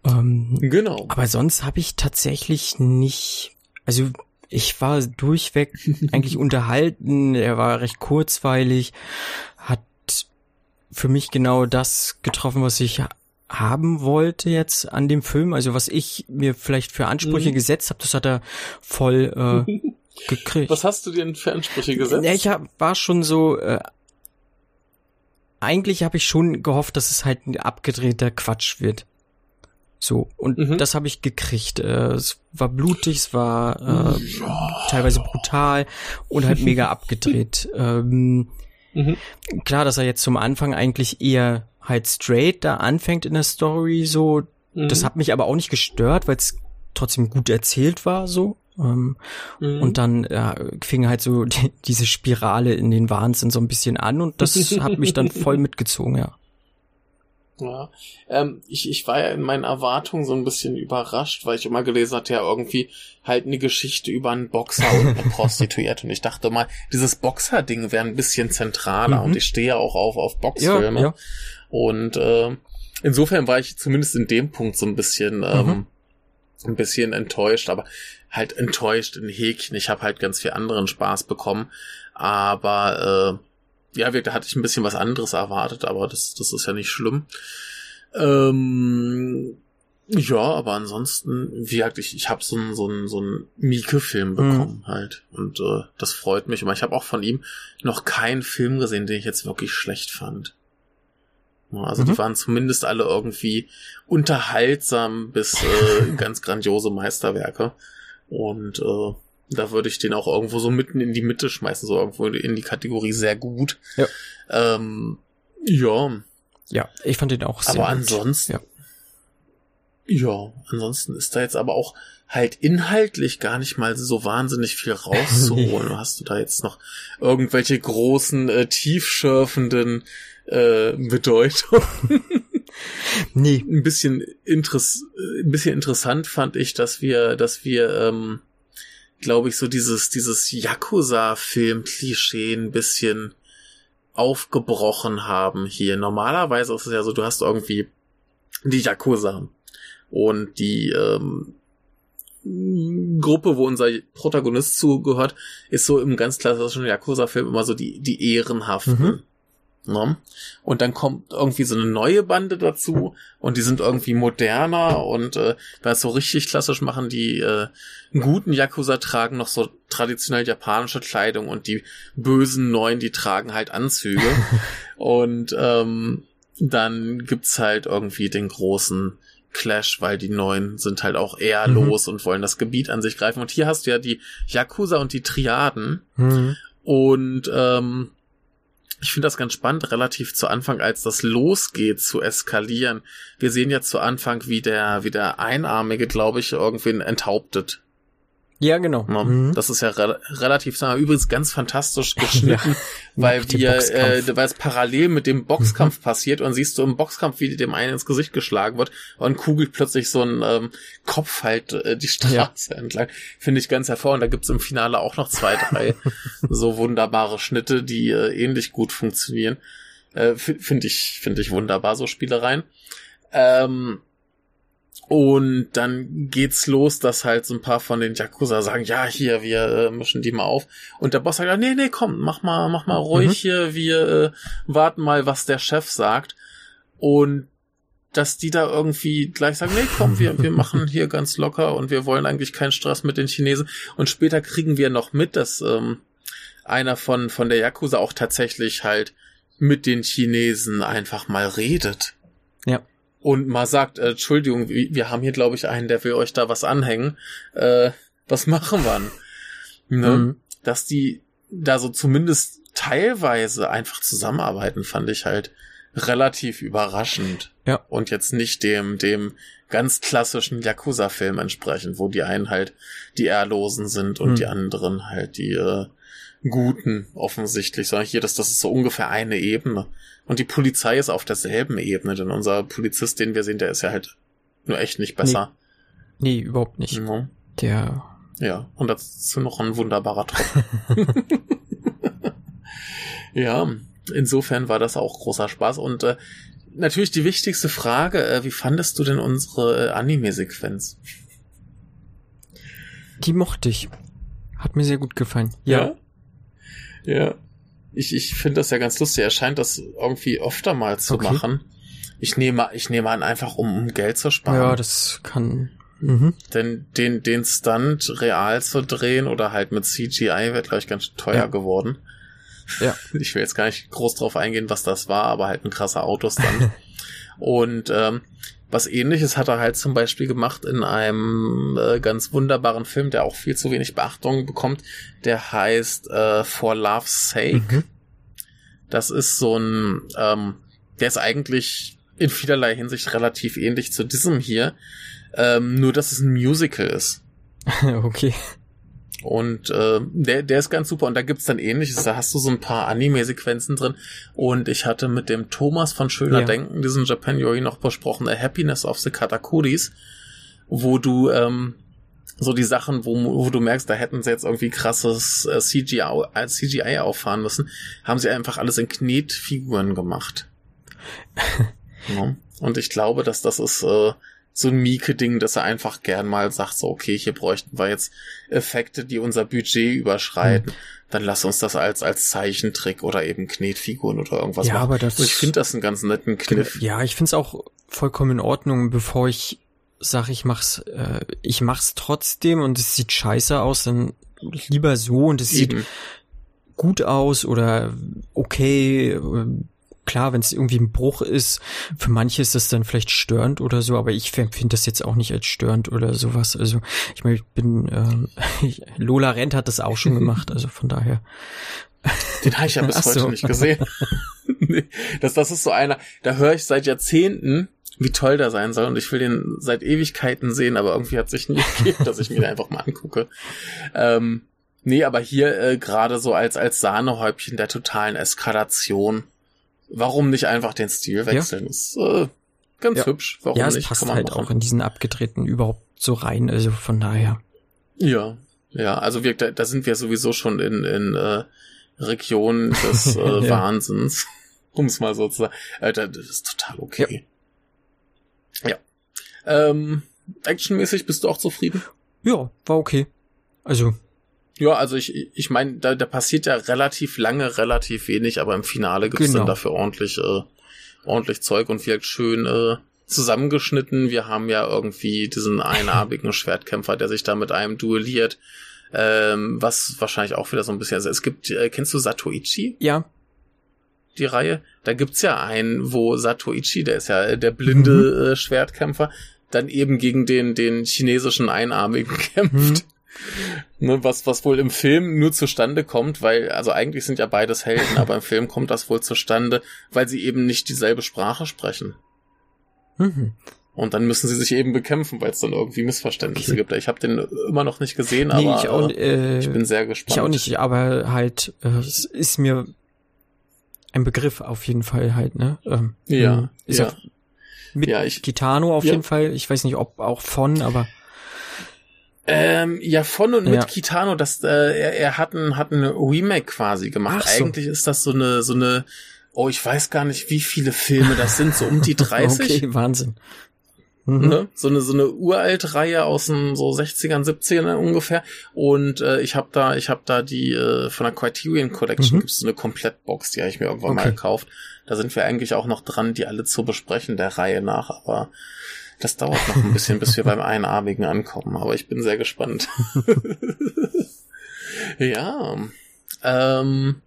Ähm, Genau. aber sonst habe ich tatsächlich nicht, also ich war durchweg eigentlich unterhalten, er war recht kurzweilig, hat für mich genau das getroffen, was ich haben wollte jetzt an dem Film, also was ich mir vielleicht für Ansprüche Mhm. gesetzt habe, das hat er voll äh, gekriegt. Was hast du dir denn für Ansprüche gesetzt? Ja, ich hab, war schon so. Äh, eigentlich habe ich schon gehofft, dass es halt ein abgedrehter Quatsch wird. So und Mhm. das habe ich gekriegt. Äh, es war blutig, es war äh, teilweise brutal und halt mega abgedreht. Ähm, Mhm. klar, dass er jetzt zum Anfang eigentlich eher halt straight da anfängt in der Story, so Mhm. das hat mich aber auch nicht gestört, weil es trotzdem gut erzählt war, so. Ähm, Mhm. und dann ja, fing halt so die, diese Spirale in den Wahnsinn so ein bisschen an und das hat mich dann voll mitgezogen, ja. Ja, ähm, ich, ich war ja in meinen Erwartungen so ein bisschen überrascht, weil ich immer gelesen hatte, ja irgendwie halt eine Geschichte über einen Boxer und eine Prostituierte. Und ich dachte mal, dieses Boxer-Ding wäre ein bisschen zentraler Mhm. und ich stehe ja auch auf, auf Ja, Boxfilme. ja. Und äh, insofern war ich zumindest in dem Punkt so ein bisschen, ähm, Mhm. ein bisschen enttäuscht, aber halt enttäuscht in Häkchen. Ich habe halt ganz viel anderen Spaß bekommen. Aber äh, ja, da hatte ich ein bisschen was anderes erwartet, aber das, das ist ja nicht schlimm. Ähm, ja, aber ansonsten, wie gesagt, ich, ich habe so einen so einen so einen Mieke-Film bekommen halt. Und äh, das freut mich. Aber ich habe auch von ihm noch keinen Film gesehen, den ich jetzt wirklich schlecht fand. Also Mhm. die waren zumindest alle irgendwie unterhaltsam bis äh, ganz grandiose Meisterwerke. Und äh, da würde ich den auch irgendwo so mitten in die Mitte schmeißen, so irgendwo in die Kategorie sehr gut. Ja. Ähm, ja, Ja, ich fand den auch sehr aber gut. ansonsten, Ja. ja, ansonsten ist da jetzt aber auch halt inhaltlich gar nicht mal so wahnsinnig viel rauszuholen. Hast du da jetzt noch irgendwelche großen, äh, tiefschürfenden äh, Bedeutungen? Nee, ein bisschen interess äh, ein bisschen interessant fand ich, dass wir, dass wir, ähm, glaube ich, so dieses dieses Yakuza-Film-Klischee ein bisschen aufgebrochen haben hier. Normalerweise ist es ja so, du hast irgendwie die Yakuza und die ähm, Gruppe, wo unser Protagonist zugehört, ist so im ganz klassischen Yakuza-Film immer so die die ehrenhaften. Mhm. Ne? Und dann kommt irgendwie so eine neue Bande dazu und die sind irgendwie moderner und äh, das so richtig klassisch machen, die äh, guten Yakuza tragen noch so traditionell japanische Kleidung und die bösen Neuen, die tragen halt Anzüge. und ähm, dann gibt's halt irgendwie den großen Clash, weil die Neuen sind halt auch eher Mhm. los und wollen das Gebiet an sich greifen. Und hier hast du ja die Yakuza und die Triaden. Mhm. Und ähm, ich finde das ganz spannend, relativ zu Anfang, als das losgeht zu eskalieren. Wir sehen ja zu Anfang, wie der, wie der Einarmige, glaube ich, irgendwen enthauptet. Ja, genau. Ne? Mhm. Das ist ja re relativ, wir, übrigens ganz fantastisch geschnitten, weil Nach dem wir, äh, weil es parallel mit dem Boxkampf passiert und siehst du im Boxkampf, wie dem einen ins Gesicht geschlagen wird und kugelt plötzlich so ein ähm, Kopf halt äh, die Straße entlang. Finde ich ganz hervor. Und da gibt's im Finale auch noch zwei, drei so wunderbare Schnitte, die äh, ähnlich gut funktionieren. Äh, finde ich, finde ich wunderbar, so Spielereien. Ähm, und dann geht's los, dass halt so ein paar von den Yakuza sagen, ja, hier, wir äh, mischen die mal auf. Und der Boss sagt, nee, nee, komm, mach mal, mach mal ruhig Mhm. hier, wir äh, warten mal, was der Chef sagt. Und dass die da irgendwie gleich sagen, nee, komm, wir, wir machen hier ganz locker und wir wollen eigentlich keinen Stress mit den Chinesen. Und später kriegen wir noch mit, dass ähm, einer von, von der Yakuza auch tatsächlich halt mit den Chinesen einfach mal redet Ja. Und mal sagt, äh, Entschuldigung, wir, haben hier, glaube ich, einen, der will euch da was anhängen. Äh, was machen wir denn? Ne? Mhm. Dass die da so zumindest teilweise einfach zusammenarbeiten, fand ich halt relativ überraschend. Ja. Und jetzt nicht dem, dem ganz klassischen Yakuza-Film entsprechend, wo die einen halt die Ehrlosen sind und Mhm. die anderen halt die äh, Guten offensichtlich, sondern hier, das, das ist so ungefähr eine Ebene. Und die Polizei ist auf derselben Ebene, denn unser Polizist, den wir sehen, der ist ja halt nur echt nicht besser. Nee, nee überhaupt nicht. Mhm. Der. Ja, und dazu noch ein wunderbarer Tropf. ja, insofern war das auch großer Spaß. Und äh, natürlich die wichtigste Frage, äh, wie fandest du denn unsere äh, Anime-Sequenz? Die mochte ich. Hat mir sehr gut gefallen. Ja. Ja. Ja. Ich, ich finde das ja ganz lustig. Er scheint das irgendwie öfter mal zu okay. machen. Ich nehme, ich nehme an, einfach um, um Geld zu sparen. Ja, das kann. Mhm. Denn den, den Stunt real zu drehen oder halt mit CGI wird, glaube ich, ganz teuer ja. geworden. Ja. Ich will jetzt gar nicht groß drauf eingehen, was das war, aber halt ein krasser Autostunt. Und ähm, was ähnliches hat er halt zum Beispiel gemacht in einem äh, ganz wunderbaren Film, der auch viel zu wenig Beachtung bekommt. Der heißt äh, For Love's Sake. Mhm. Das ist so ein, ähm, der ist eigentlich in vielerlei Hinsicht relativ ähnlich zu diesem hier. Ähm, nur, dass es ein Musical ist. okay. Und äh, der, der ist ganz super. Und da gibt's dann ähnliches. Da hast du so ein paar Anime-Sequenzen drin. Und ich hatte mit dem Thomas von Schöner ja. Denken diesen Japan Yori noch besprochen, A Happiness of the Katakuris, wo du ähm, so die Sachen, wo, wo du merkst, da hätten sie jetzt irgendwie krasses äh, CGI, äh, CGI auffahren müssen, haben sie einfach alles in Knetfiguren gemacht. ja. Und ich glaube, dass das ist äh, so ein Mieke-Ding, dass er einfach gern mal sagt, so, okay, hier bräuchten wir jetzt Effekte, die unser Budget überschreiten. Hm. Dann lass uns das als, als Zeichentrick oder eben Knetfiguren oder irgendwas ja, machen. Aber das, ich finde das einen ganz netten Kniff. Ja, ich finde es auch vollkommen in Ordnung, bevor ich sage, ich mach's, äh, ich mach's trotzdem und es sieht scheiße aus, dann lieber so und es sieht gut aus oder okay, äh, klar, wenn es irgendwie ein Bruch ist, für manche ist das dann vielleicht störend oder so, aber ich empfinde das jetzt auch nicht als störend oder sowas. Also ich meine, ich bin ähm, Lola Rent hat das auch schon gemacht, also von daher. Den habe ich ja bis Ach heute so. nicht gesehen. das, das ist so einer, da höre ich seit Jahrzehnten, wie toll der sein soll und ich will den seit Ewigkeiten sehen, aber irgendwie hat sich nie gegeben, dass ich mir den einfach mal angucke. Ähm, nee, aber hier äh, gerade so als, als Sahnehäubchen der totalen Eskalation warum nicht einfach den Stil wechseln? Ja. Ist äh, ganz ja. hübsch. Warum ja, es nicht? passt halt machen. auch in diesen abgedrehten überhaupt so rein. Also von daher. Ja, ja. Also wir, da, da sind wir sowieso schon in, in äh, Regionen des äh, ja. Wahnsinns, um es mal so zu sagen. Äh, das ist total okay. Ja. ja. Ähm, actionmäßig bist du auch zufrieden? Ja, war okay. Also ja, also ich, ich meine, da, da passiert ja relativ lange, relativ wenig, aber im Finale gibt's genau. dann dafür ordentlich, äh, ordentlich Zeug und wirkt schön äh, zusammengeschnitten. Wir haben ja irgendwie diesen einarmigen Schwertkämpfer, der sich da mit einem duelliert. Ähm, was wahrscheinlich auch wieder so ein bisschen. Also es gibt, äh, kennst du Satoichi? Ja. Die Reihe? Da gibt's ja einen, wo Satoichi, der ist ja der blinde mhm. äh, Schwertkämpfer, dann eben gegen den, den chinesischen Einarmigen kämpft. Mhm. Ne, was, was wohl im Film nur zustande kommt, weil, also eigentlich sind ja beides Helden, aber im Film kommt das wohl zustande, weil sie eben nicht dieselbe Sprache sprechen. Mhm. Und dann müssen sie sich eben bekämpfen, weil es dann irgendwie Missverständnisse okay. gibt. Ich habe den immer noch nicht gesehen, nee, aber ich, auch, äh, ich, bin sehr gespannt. Ich auch nicht, aber halt, äh, es ist mir ein Begriff auf jeden Fall halt, ne? Ähm, ja. Ist ja. mit ja, ich, Gitano auf ja. jeden Fall. Ich weiß nicht, ob auch von, aber ähm, ja, von und mit ja. Kitano, das, äh, er, er hat ein, hat ein Remake quasi gemacht. So. Eigentlich ist das so eine, so eine, oh, ich weiß gar nicht, wie viele Filme das sind, so um die 30. okay, Wahnsinn. Mhm. Ne? So eine so eine uralt Reihe aus den so 60ern, 70ern ungefähr und äh, ich habe da ich habe da die äh, von der Criterion Collection mhm. gibt's so eine Komplettbox, die habe ich mir irgendwann okay. mal gekauft. Da sind wir eigentlich auch noch dran, die alle zu besprechen der Reihe nach, aber das dauert noch ein bisschen, bis wir beim Einarmigen ankommen, aber ich bin sehr gespannt. ja. Ähm,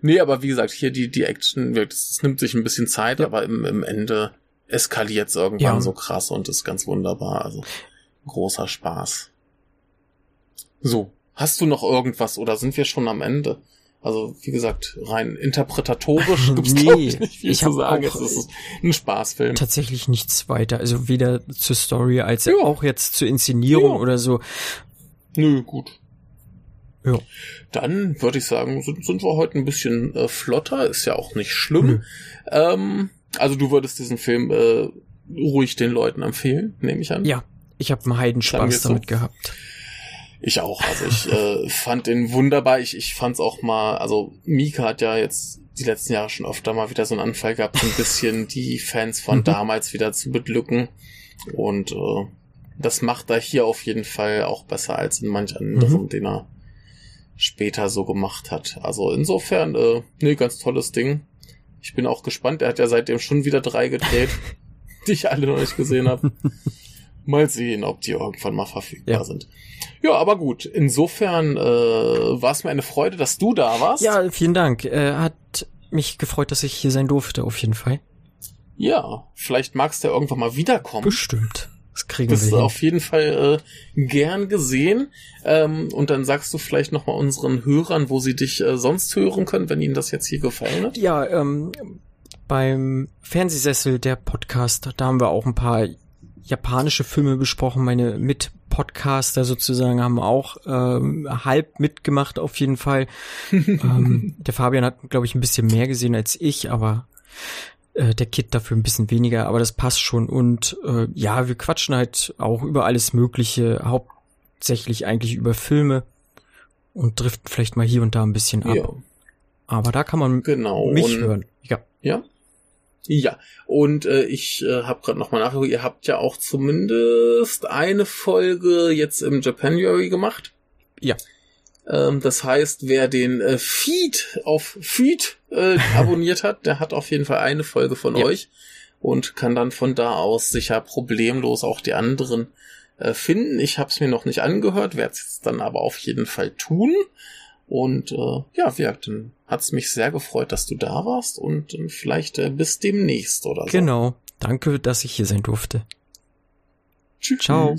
nee, aber wie gesagt, hier die, die Action, es nimmt sich ein bisschen Zeit, ja. aber im, im Ende eskaliert es irgendwann ja. so krass und ist ganz wunderbar. Also großer Spaß. So, hast du noch irgendwas oder sind wir schon am Ende? Also, wie gesagt, rein interpretatorisch gibt's nee, ich nicht viel ich zu sagen. Es ist ein Spaßfilm. Tatsächlich nichts weiter. Also weder zur Story als ja. auch jetzt zur Inszenierung ja. oder so. Nö, gut. Ja. Dann würde ich sagen, sind, sind wir heute ein bisschen äh, flotter, ist ja auch nicht schlimm. Mhm. Ähm, also du würdest diesen Film äh, ruhig den Leuten empfehlen, nehme ich an. Ja, ich habe einen Heidenspaß damit so. gehabt. Ich auch. Also ich äh, fand den wunderbar. Ich, ich fand es auch mal, also Mika hat ja jetzt die letzten Jahre schon öfter mal wieder so einen Anfall gehabt, so ein bisschen die Fans von mhm. damals wieder zu beglücken. Und äh, das macht er hier auf jeden Fall auch besser als in manch anderem, mhm. den er später so gemacht hat. Also insofern, äh, nee, ganz tolles Ding. Ich bin auch gespannt. Er hat ja seitdem schon wieder drei gedreht, die ich alle noch nicht gesehen habe. Mal sehen, ob die irgendwann mal verfügbar ja. sind. Ja, aber gut. Insofern äh, war es mir eine Freude, dass du da warst. Ja, vielen Dank. Äh, hat mich gefreut, dass ich hier sein durfte, auf jeden Fall. Ja, vielleicht magst du ja irgendwann mal wiederkommen. Bestimmt. Das kriegen das wir. Das ist auf jeden Fall äh, gern gesehen. Ähm, und dann sagst du vielleicht nochmal unseren Hörern, wo sie dich äh, sonst hören können, wenn ihnen das jetzt hier gefallen hat. Ja, ähm, beim Fernsehsessel der Podcast, da haben wir auch ein paar japanische Filme besprochen. Meine Mit-Podcaster sozusagen haben auch ähm, halb mitgemacht auf jeden Fall. ähm, der Fabian hat, glaube ich, ein bisschen mehr gesehen als ich, aber äh, der Kit dafür ein bisschen weniger, aber das passt schon. Und äh, ja, wir quatschen halt auch über alles Mögliche, hauptsächlich eigentlich über Filme und driften vielleicht mal hier und da ein bisschen ab. Ja. Aber da kann man genau. mich und, hören. Ja. Ja. Ja, und äh, ich äh, habe gerade nochmal nachgeguckt, ihr habt ja auch zumindest eine Folge jetzt im Japanuary gemacht. Ja. Ähm, das heißt, wer den äh, Feed auf Feed äh, abonniert hat, der hat auf jeden Fall eine Folge von ja. euch und kann dann von da aus sicher problemlos auch die anderen äh, finden. Ich habe es mir noch nicht angehört, werde es jetzt dann aber auf jeden Fall tun. Und äh, ja, wie dann hat's mich sehr gefreut, dass du da warst und äh, vielleicht äh, bis demnächst oder so. Genau. Danke, dass ich hier sein durfte. Tschüss. Ciao.